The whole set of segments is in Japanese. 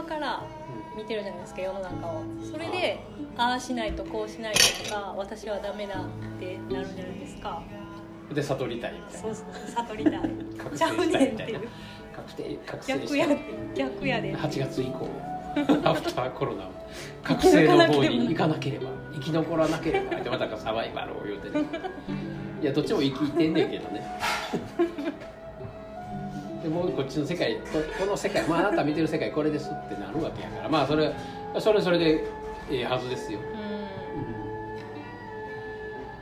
側から見てるじゃないですか世の中を。それでああしないとこうしないととか私はダメだってなるじゃないですか。で悟りたいみたいそうそう悟りたい。覚ちゃう醒したねんっていう。確定覚醒逆やでしたい。逆やで8月以降 アフターコロナ覚醒の方に行かなければ生き残らなければってまたサバイバルを言うてね。いやどっちも生きてんねんけどねでもうこっちの世界ここの世界、まあ、あなた見てる世界これですってなるわけやからまあそれそれそれでええはずですよ。う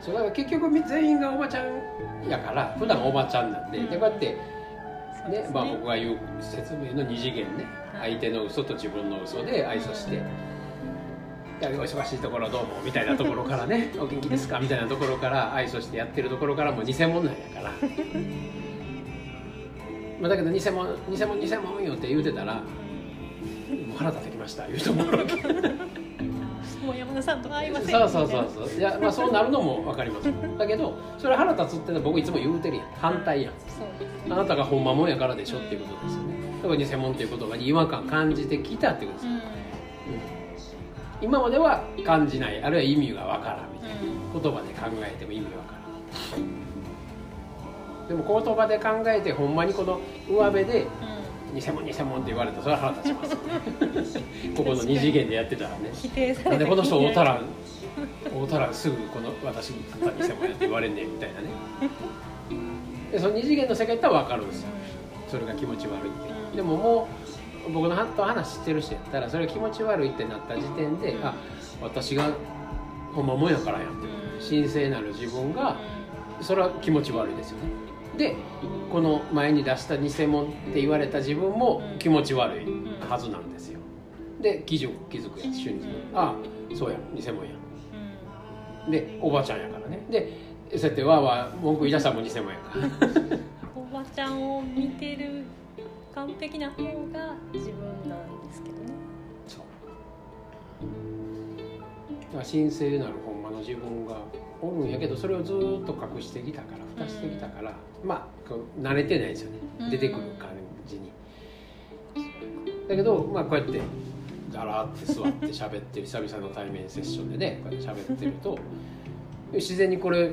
そうだから結局全員がおばちゃんやから普段おばちゃんなんで、うん。でこうやってんそうですね。まあ、僕が言う説明の二次元ねはい。相手の嘘と自分の嘘で愛想して「いやお忙しいところどうも」みたいなところからね「お元気ですか?」みたいなところから愛想してやってるところからもう偽物なんやからまあだけど偽物偽物偽物よって言うてたら「もう腹立ってきました」言う人ももう山田さんと会いません。そうそうそうそう。いやまあそうなるのも分かります。だけどそれ腹立つってのは僕いつも言うてるやん。反対やん。あなたがほんまもんやからでしょっていうことですよね。だから偽物っていう言葉に違和感感じてきたっていうことです。よ、うん。うん。今までは感じないあるいは意味がわからんみたいな。うん。言葉で考えても意味わからんでも言葉で考えてほんまにこの上辺で偽物偽物って言われたらそれは腹立ちます。ここの二次元でやってたらね。否定されてこの人会うたら会うたらすぐこの私に偽物やって言われんねんみたいなね。でその二次元の世界ってわかるんですよ。それが気持ち悪いって。でももう僕のと話してる人やったらそれが気持ち悪いってなった時点であ私がほんまもんやからやんって。神聖なる自分がそれは気持ち悪いですよねでこの前に出した偽物って言われた自分も気持ち悪いはずなんですよ。で気づく気づくやつ瞬時にああそうや偽物や。でおばちゃんやからね。でそうやってわーわー文句言い出したらもう偽物やから。おばちゃんを見てる完璧な方が自分なんですけどね。そうだから神聖なるほんまの自分がおるんやけどそれをずーっと隠してきたから蓋してきたから、まあこう慣れてないですよね。うん。出てくる感じに、だけど、まあ、こうやってだらーって座って喋ってる久々の対面セッションでねこうやって喋ってると自然にこれ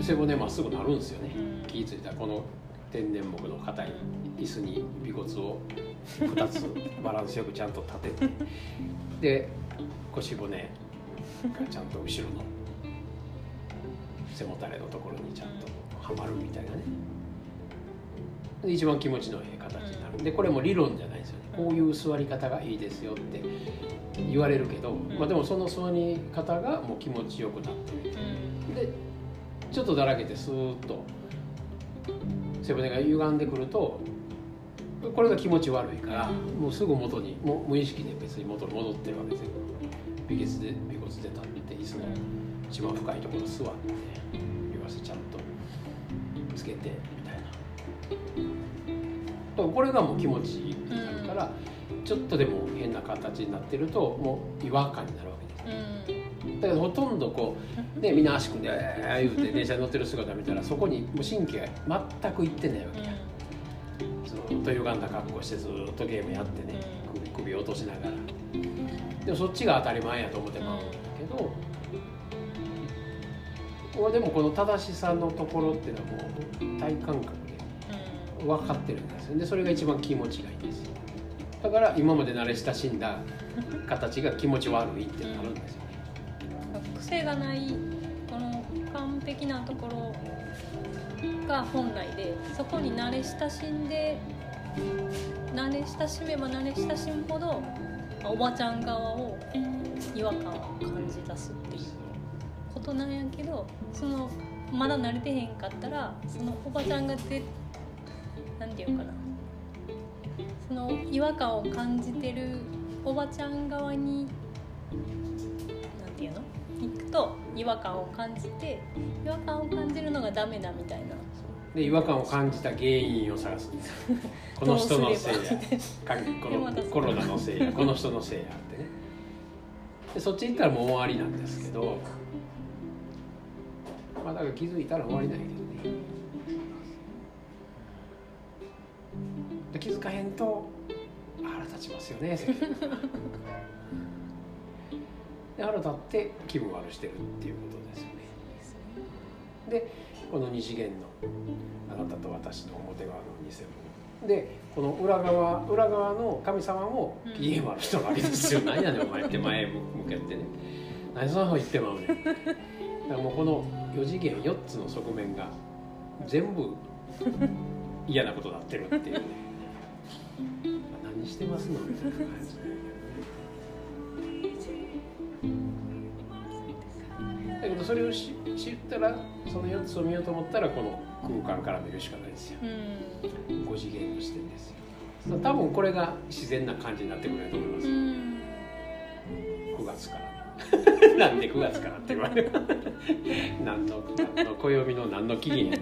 背骨まっすぐなるんですよね。うん。気ぃ付いたらこの天然木の硬い椅子に尾骨を2つバランスよくちゃんと立ててで腰骨が ちゃんと後ろの背もたれのところにちゃんとはまるみたいなね。で一番気持ちのいい形になる。でこれも理論じゃないですよね。こういう座り方がいいですよって言われるけど、まあ、でもその座り方がもう気持ちよくなってる。でちょっとだらけてスーッと背骨が歪んでくるとこれが気持ち悪いからもうすぐ元にもう無意識で別に元に戻ってるわけですよ尾骨で尾骨で立って椅子の一番深いところ座って両足ちゃんとつけてみたいな。これがもう気持ちいいってなるから、ちょっとでも変な形になってるともう違和感になるわけです。うん。だからほとんどこうねみんな足組んで「えー」言うて電車に乗ってる姿見たらそこにもう神経が全くいってないわけや、ずーっと歪んだ格好してずーっとゲームやってね、首首落としながらでもそっちが当たり前やと思ってまうんだけど、俺でもこの正しさのところっていうのはもう体感覚で分かってるんですよ。でそれが一番気持ちがいいんです。よだから今まで慣れ親しんだ形が気持ち悪いってなるんですよね。癖がないこの完璧なところが本来でそこに慣れ親しんで慣れ親しめば慣れ親しむほどおばちゃん側を違和感を感じ出すっていう。ことなんやけどそのまだ慣れてへんかったらそのおばちゃんがでなんていうかな。その違和感を感じてるおばちゃん側になんていうの？行くと違和感を感じて違和感を感じるのがダメだみたいなで違和感を感じた原因を探す。んですよこの人のせいや。かこのコロナのせいや。この人のせいやってね。でそっち行ったらもう終わりなんですけどまあだから気づいたら終わりなんやけどね。で気づかへんと腹立立ちますよねで腹立って気分悪してるっていうことですよね。でこの二次元のあなたと私の表側の偽物。でこの裏側裏側の神様も機嫌悪い人なわけですよ、何やねんお前。って前向けてね。何そんなこと言ってまうねんだからもうこの4次元4つの側面が全部嫌なことになってるっていう。ね 何してますのみたいな感じだそれを知知ったらその4つを見ようと思ったらこの空間から見るしかないですよ。うん。5次元の視点ですよ。多分これが自然な感じになってくれると思います。うん9月から。なんで9月からって言われる。何の何の暦の何の期限やねん